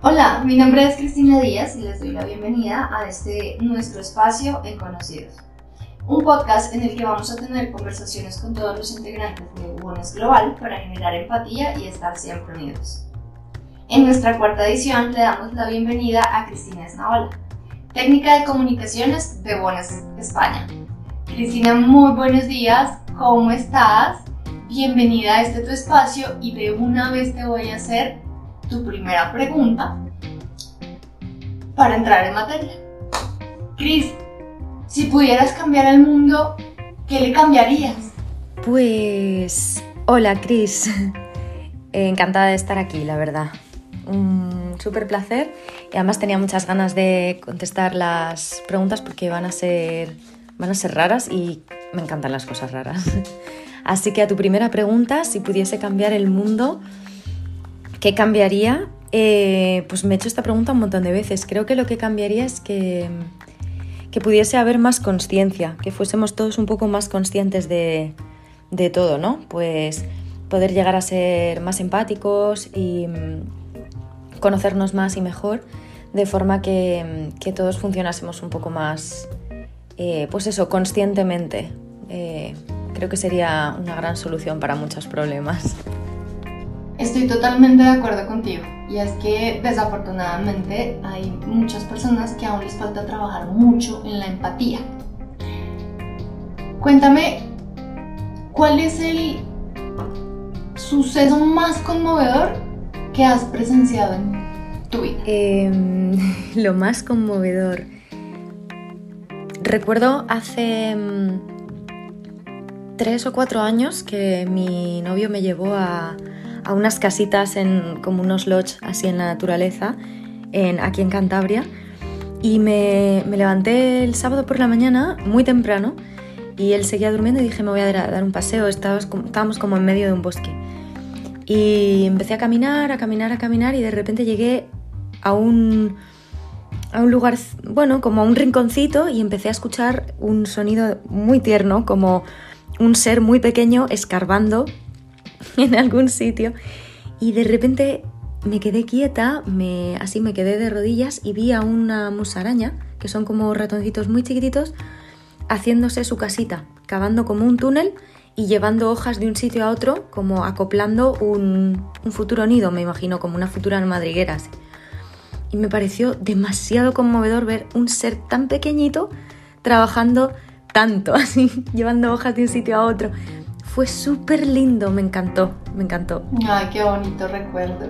Hola, mi nombre es Cristina Díaz y les doy la bienvenida a este nuestro espacio en Conocidos. Un podcast en el que vamos a tener conversaciones con todos los integrantes de Buenos Global para generar empatía y estar siempre unidos. En nuestra cuarta edición le damos la bienvenida a Cristina Esnaola, técnica de comunicaciones de Buenos España. Cristina, muy buenos días, ¿cómo estás? Bienvenida a este tu espacio y de una vez te voy a hacer tu primera pregunta para entrar en materia. Cris, si pudieras cambiar el mundo, ¿qué le cambiarías? Pues... Hola, Cris. Encantada de estar aquí, la verdad. Un súper placer y además tenía muchas ganas de contestar las preguntas porque van a ser, van a ser raras y me encantan las cosas raras. Así que a tu primera pregunta, si pudiese cambiar el mundo, ¿Qué cambiaría? Eh, pues me he hecho esta pregunta un montón de veces. Creo que lo que cambiaría es que, que pudiese haber más conciencia, que fuésemos todos un poco más conscientes de, de, todo, ¿no? Pues poder llegar a ser más empáticos y mm, conocernos más y mejor, de forma que, que todos funcionásemos un poco más, eh, pues eso, conscientemente. Eh, creo que sería una gran solución para muchos problemas. Estoy totalmente de acuerdo contigo. Y es que desafortunadamente hay muchas personas que aún les falta trabajar mucho en la empatía. Cuéntame, ¿cuál es el suceso más conmovedor que has presenciado en tu vida? Em, lo más conmovedor. Recuerdo hace mm, tres o cuatro años que mi novio me llevó a, a unas casitas en como unos lodges así en la naturaleza, en, aquí en Cantabria. Y me, me, levanté el sábado por la mañana, muy temprano, y él seguía durmiendo y dije, me voy a dar, un paseo, estábamos, como en medio de un bosque. Y empecé a caminar, a caminar, a caminar, y de repente llegué a un, a un lugar, bueno, como a un rinconcito, y empecé a escuchar un sonido muy tierno, como un ser muy pequeño escarbando en algún sitio y de repente me quedé quieta, me, así me quedé de rodillas y vi a una musaraña, que son como ratoncitos muy chiquititos, haciéndose su casita, cavando como un túnel y llevando hojas de un sitio a otro, como acoplando un, un futuro nido, me imagino, como una futura madriguera. Y me pareció demasiado conmovedor ver un ser tan pequeñito trabajando tanto, así, llevando hojas de un sitio a otro. Fue súper lindo, me encantó, me encantó. Ay, qué bonito recuerdo.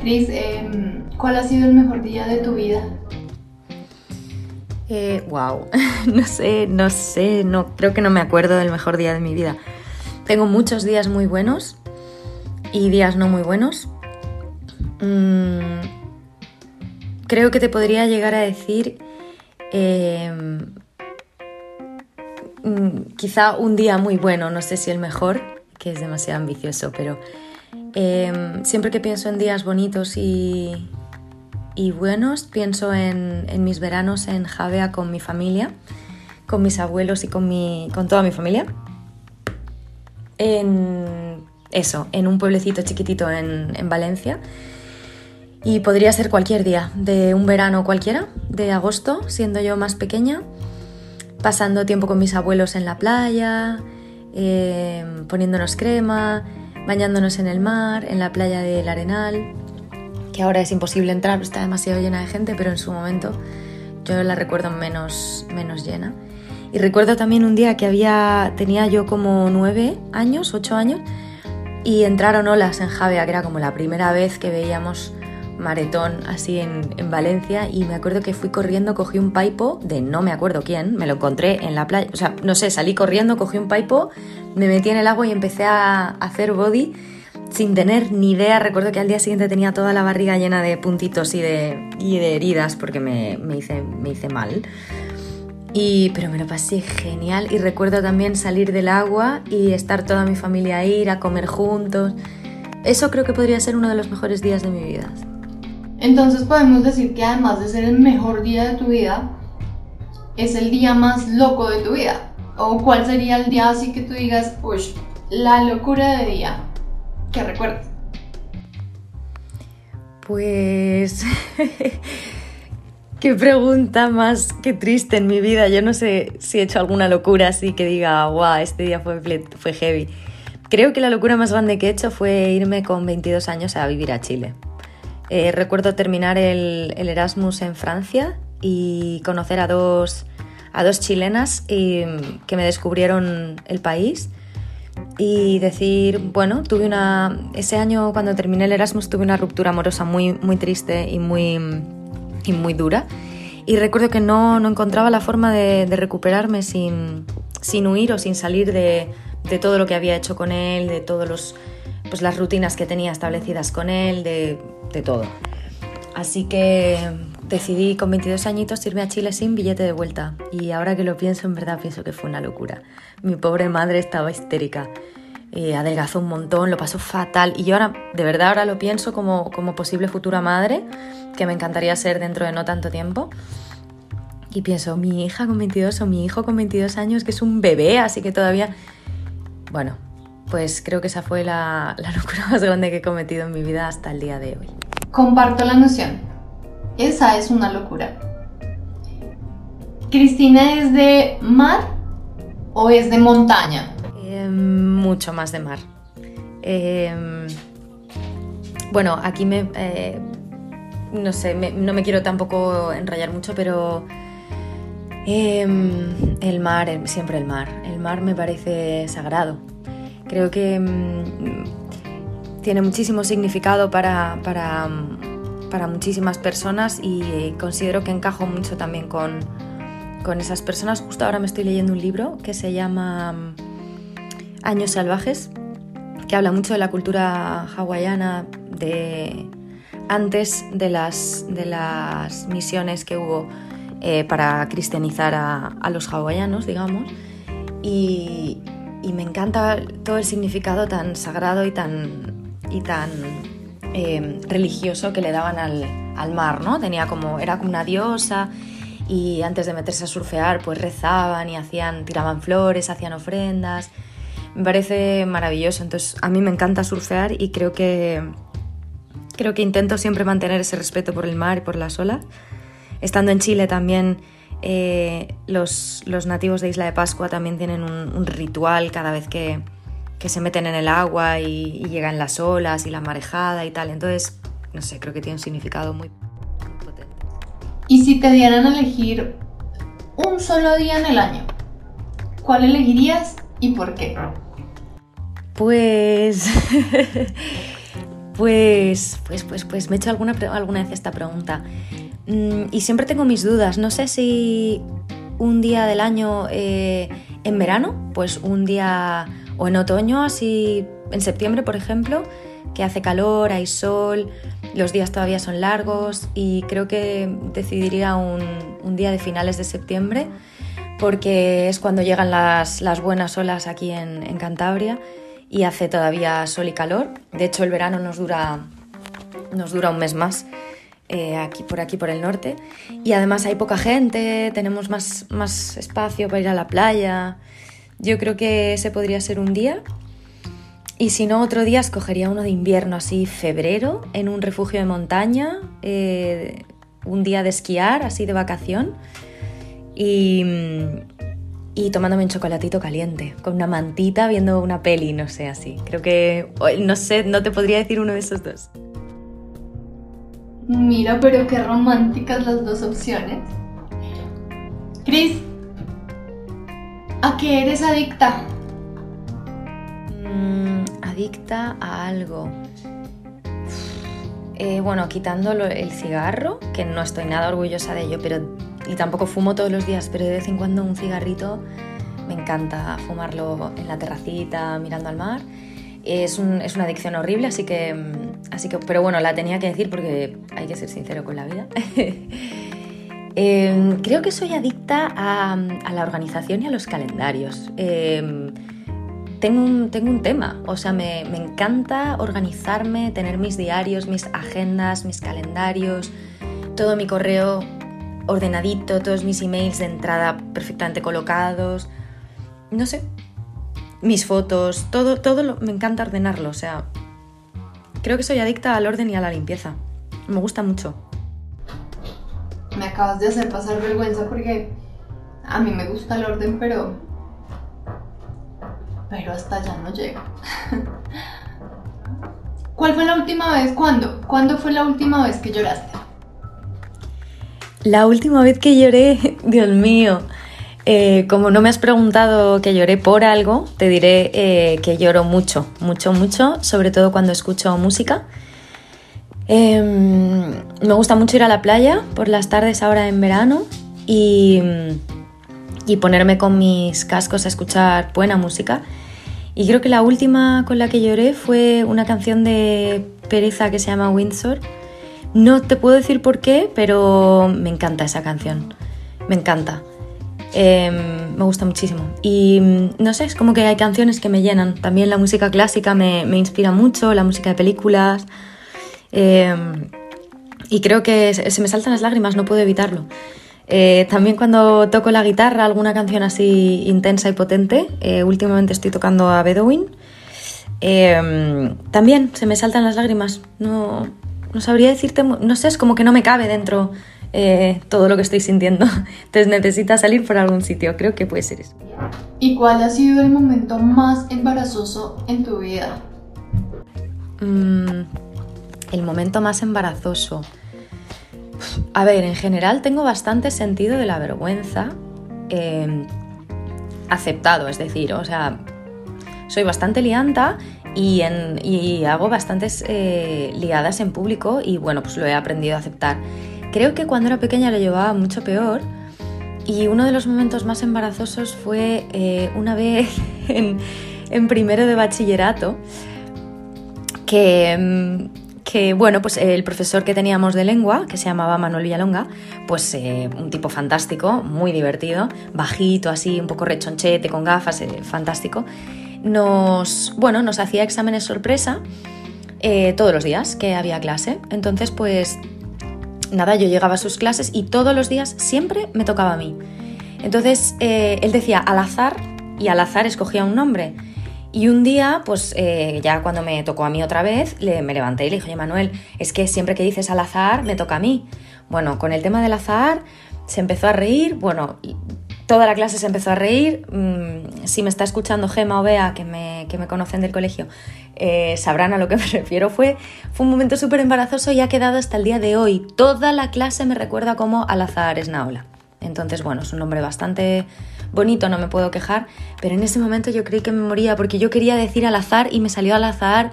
Cris, em, ¿cuál ha sido el mejor día de tu vida? Eh, wow, no sé, no sé, no, creo que no me acuerdo del mejor día de mi vida. Tengo muchos días muy buenos y días no muy buenos. Mm, creo que te podría llegar a decir em, Mm, quizá un día muy bueno, no sé si el mejor, que es demasiado ambicioso, pero em, siempre que pienso en días bonitos y, buenos, pienso en, mis veranos en Javea con mi familia, con mis abuelos y con, mi, toda mi familia. En eso, en un pueblecito chiquitito en Valencia. Y podría ser cualquier día, de un verano cualquiera, de agosto, siendo yo más pequeña pasando tiempo con mis abuelos en la playa, eh, poniéndonos crema, bañándonos en el mar, en la playa del Arenal, que ahora es imposible entrar, está demasiado llena de gente, pero en su momento yo la recuerdo menos, menos llena. Y recuerdo también un día que había, tenía yo como nueve años, ocho años, y entraron olas en Javea, que era como la primera vez que veíamos maretón así en, en, Valencia y me acuerdo que fui corriendo, cogí un paipo de no me acuerdo quién, me lo encontré en la playa, o sea, no sé, salí corriendo, cogí un paipo, me metí en el agua y empecé a hacer body sin tener ni idea. Recuerdo que al día siguiente tenía toda la barriga llena de puntitos y de, y de heridas porque me, me, hice, me hice mal. Y, pero me lo pasé genial y recuerdo también salir del agua y estar toda mi familia ahí, ir a comer juntos. Eso creo que podría ser uno de los mejores días de mi vida. Entonces podemos decir que además de ser el mejor día de tu vida, es el día más loco de tu vida. ¿O cuál sería el día así que tú digas, uy, la locura de día que recuerdas? Pues... Qué pregunta más que triste en mi vida. Yo no sé si he hecho alguna locura así que diga, guau, este día fue, fue heavy. Creo que la locura más grande que he hecho fue irme con 22 años a vivir a Chile. Eh, recuerdo terminar el, Erasmus en Francia y conocer a dos, a dos chilenas y, que me descubrieron el país y decir, bueno, tuve una ese año cuando terminé el Erasmus tuve una ruptura amorosa muy muy triste y muy y muy dura. Y recuerdo que no, no encontraba la forma de, de recuperarme sin, sin, huir o sin salir de, de, todo lo que había hecho con él, de todos los pues las rutinas que tenía establecidas con él, de, de todo. Así que decidí con 22 añitos irme a Chile sin billete de vuelta y ahora que lo pienso en verdad pienso que fue una locura. Mi pobre madre estaba histérica, eh, adelgazó un montón, lo pasó fatal y yo ahora de verdad ahora lo pienso como, como posible futura madre que me encantaría ser dentro de no tanto tiempo. Y pienso, mi hija con 22 o mi hijo con 22 años, que es un bebé, así que todavía... Bueno, pues creo que esa fue la, la locura más grande que he cometido en mi vida hasta el día de hoy. Comparto la noción. Esa es una locura. ¿Cristina es de mar o es de montaña? Em, mucho más de mar. Em, bueno, aquí me... Eh, no sé, no me quiero tampoco enrayar mucho, pero em, el mar, siempre el mar. El mar me parece sagrado. Creo que tiene muchísimo significado para, para, para, muchísimas personas y considero que encajo mucho también con, con esas personas. Justo ahora me estoy leyendo un libro que se llama mm, Años Salvajes, que habla mucho de la cultura hawaiana de antes de las, de las misiones que hubo eh, para cristianizar a, a, los hawaianos, digamos. Y, y me encanta todo el significado tan sagrado y tan y tan eh, religioso que le daban al, al, mar, ¿no? Tenía como, era como una diosa y antes de meterse a surfear pues rezaban y hacían, tiraban flores, hacían ofrendas. Me parece maravilloso, entonces a mí me encanta surfear y creo que, creo que intento siempre mantener ese respeto por el mar y por las olas. Estando en Chile también eh, los, los, nativos de Isla de Pascua también tienen un, un ritual cada vez que, que se meten en el agua y, llegan las olas y la marejada y tal. Entonces, no sé, creo que tiene un significado muy potente. Y si te dieran a elegir un solo día en el año, ¿cuál elegirías y por qué? Pues. pues, pues, pues, pues me he hecho alguna, alguna vez esta pregunta. Mm, y siempre tengo mis dudas. No sé si un día del año eh, en verano, pues un día o en otoño, así en septiembre, por ejemplo, que hace calor, hay sol, los días todavía son largos y creo que decidiría un, día de finales de septiembre porque es cuando llegan las, buenas olas aquí en, Cantabria y hace todavía sol y calor. De hecho, el verano nos dura, nos dura un mes más. Eh, aquí por aquí por el norte y además hay poca gente, tenemos más, más espacio para ir a la playa yo creo que ese podría ser un día. Y si no, otro día escogería uno de invierno, así febrero, en un refugio de montaña, eh, un día de esquiar, así de vacación, y, y, tomándome un chocolatito caliente, con una mantita, viendo una peli, no sé, así. Creo que, no sé, no te podría decir uno de esos dos. Mira, pero qué románticas las dos opciones. Chris, ¿A qué eres adicta? Mm, adicta a algo. Eh, bueno, quitando el cigarro, que no estoy nada orgullosa de ello, pero y tampoco fumo todos los días, pero de vez en cuando un cigarrito me encanta fumarlo en la terracita, mirando al mar. Es, una adicción horrible, así que, mm, así que, pero bueno, la tenía que decir porque hay que ser sincero con la vida. Em, creo que soy adicta a, la organización y a los calendarios. Em, tengo, un, tengo, un, tema, o sea, me, encanta organizarme, tener mis diarios, mis agendas, mis calendarios, todo mi correo ordenadito, todos mis emails de entrada perfectamente colocados. No sé, mis fotos, todo, todo me encanta ordenarlo, o sea, creo que soy adicta al orden y a la limpieza. me gusta mucho. Me acabas de hacer pasar vergüenza porque a mí me gusta el orden, pero. Pero hasta allá no llega. ¿Cuál fue la última vez? ¿Cuándo? ¿Cuándo fue la última vez que lloraste? La última vez que lloré, Dios mío. Eh, como no me has preguntado que lloré por algo, te diré eh, que lloro mucho, mucho, mucho, sobre todo cuando escucho música. Em, me gusta mucho ir a la playa por las tardes ahora en verano y, y ponerme con mis cascos a escuchar buena música. Y creo que la última con la que lloré fue una canción de Pereza que se llama Windsor. No te puedo decir por qué, pero me encanta esa canción. Me encanta. Em, me gusta muchísimo. Y no sé, es como que hay canciones que me llenan. También la música clásica me, me inspira mucho, la música de películas. Em, y creo que se me saltan las lágrimas, no puedo evitarlo. Eh, también cuando toco la guitarra, alguna canción así intensa y potente, eh, últimamente estoy tocando a Bedouin, em, también se me saltan las lágrimas. No, no sabría decirte, no sé, es como que no me cabe dentro eh, todo lo que estoy sintiendo. Entonces necesita salir por algún sitio, creo que puede ser eso. ¿Y cuál ha sido el momento más embarazoso en tu vida? Mm, el momento más embarazoso. A ver, en general tengo bastante sentido de la vergüenza em, aceptado, es decir, o sea, soy bastante lianta y, hago bastantes eh, liadas en público y bueno, pues lo he aprendido a aceptar. Creo que cuando era pequeña lo llevaba mucho peor y uno de los momentos más embarazosos fue eh, una vez en, primero de bachillerato que... Em, que bueno, pues el profesor que teníamos de lengua, que se llamaba Manuel Villalonga, pues eh, un tipo fantástico, muy divertido, bajito así, un poco rechonchete, con gafas, eh, fantástico, nos, bueno, nos hacía exámenes sorpresa todos los días que había clase. Entonces, pues nada, yo llegaba a sus clases y todos los días siempre me tocaba a mí. Entonces, él decía al azar y al azar escogía un nombre. Y un día, pues eh, ya cuando me tocó a mí otra vez, me levanté y le dije, oye Manuel, es que siempre que dices al azar, me toca a mí. Bueno, con el tema del azar se empezó a reír, bueno, toda la clase se empezó a reír. Mm, si me está escuchando Gema o Bea, que me, que me conocen del colegio, eh, sabrán a lo que me refiero. Fue, fue un momento súper embarazoso y ha quedado hasta el día de hoy. Toda la clase me recuerda como al azar Esnaola. Entonces, bueno, es un nombre bastante bonito, no me puedo quejar, pero en ese momento yo creí que me moría porque yo quería decir al azar y me salió al azar,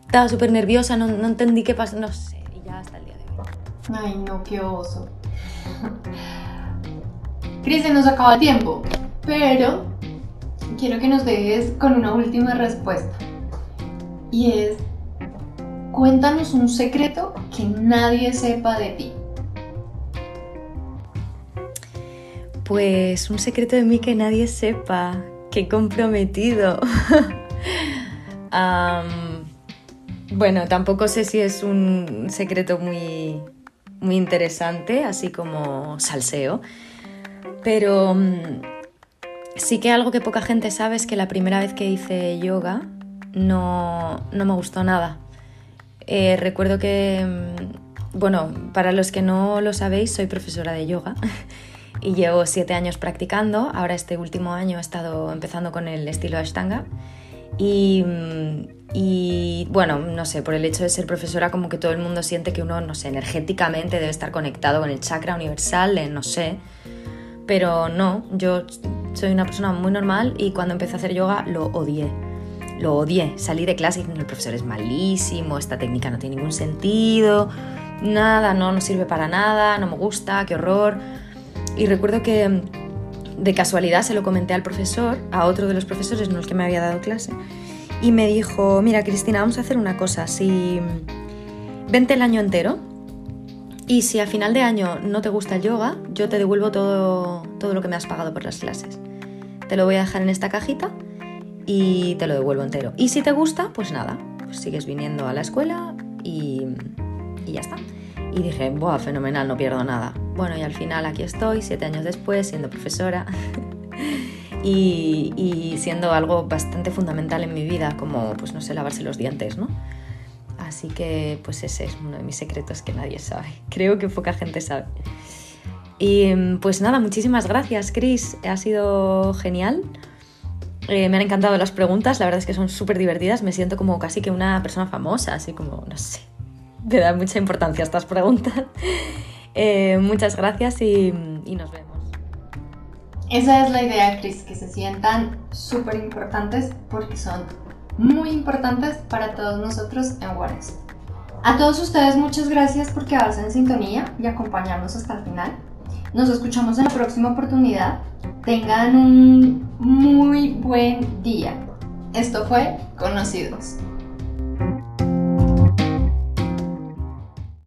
estaba súper nerviosa, no, entendí qué pasó, no sé, y ya hasta el día de hoy. Ay, no, qué oso. Cristian, nos acaba el tiempo, pero quiero que nos dejes con una última respuesta. Y es, cuéntanos un secreto que nadie sepa de ti. Pues un secreto de mí que nadie sepa. Qué comprometido. bueno, tampoco sé si es un secreto muy, muy interesante, así como salseo. Pero mm, sí que algo que poca gente sabe es que la primera vez que hice yoga no, no me gustó nada. Eh, recuerdo que, mm, bueno, para los que no lo sabéis, soy profesora de yoga y llevo siete años practicando. Ahora este último año he estado empezando con el estilo Ashtanga y, y, bueno, no sé, por el hecho de ser profesora como que todo el mundo siente que uno, no sé, energéticamente debe estar conectado con el chakra universal, no sé, pero no, yo soy una persona muy normal y cuando empecé a hacer yoga lo odié. Lo odié, salí de clase y el profesor es malísimo, esta técnica no tiene ningún sentido, nada, no, no sirve para nada, no me gusta, qué horror. Y recuerdo que de casualidad se lo comenté al profesor, a otro de los profesores, no el que me había dado clase, y me dijo, mira Cristina, vamos a hacer una cosa, si vente el año entero y si a final de año no te gusta el yoga, yo te devuelvo todo, todo lo que me has pagado por las clases. Te lo voy a dejar en esta cajita y te lo devuelvo entero. Y si te gusta, pues nada, pues sigues viniendo a la escuela y, y ya está. Y dije, ¡buah, fenomenal, no pierdo nada! Bueno, y al final aquí estoy, siete años después, siendo profesora y, siendo algo bastante fundamental en mi vida, como, pues no sé, lavarse los dientes, ¿no? Así que pues ese es uno de mis secretos que nadie sabe. Creo que poca gente sabe. Y pues nada, muchísimas gracias, Chris. Ha sido genial. Eh, me han encantado las preguntas, la verdad es que son súper divertidas. Me siento como casi que una persona famosa, así como, no sé. Me da mucha importancia estas preguntas. Eh, muchas gracias y, y nos vemos. Esa es la idea, Chris, que se sientan súper importantes porque son muy importantes para todos nosotros en Warnes. A todos ustedes muchas gracias por quedarse en sintonía y acompañarnos hasta el final. Nos escuchamos en la próxima oportunidad. Tengan un muy buen día. Esto fue Conocidos.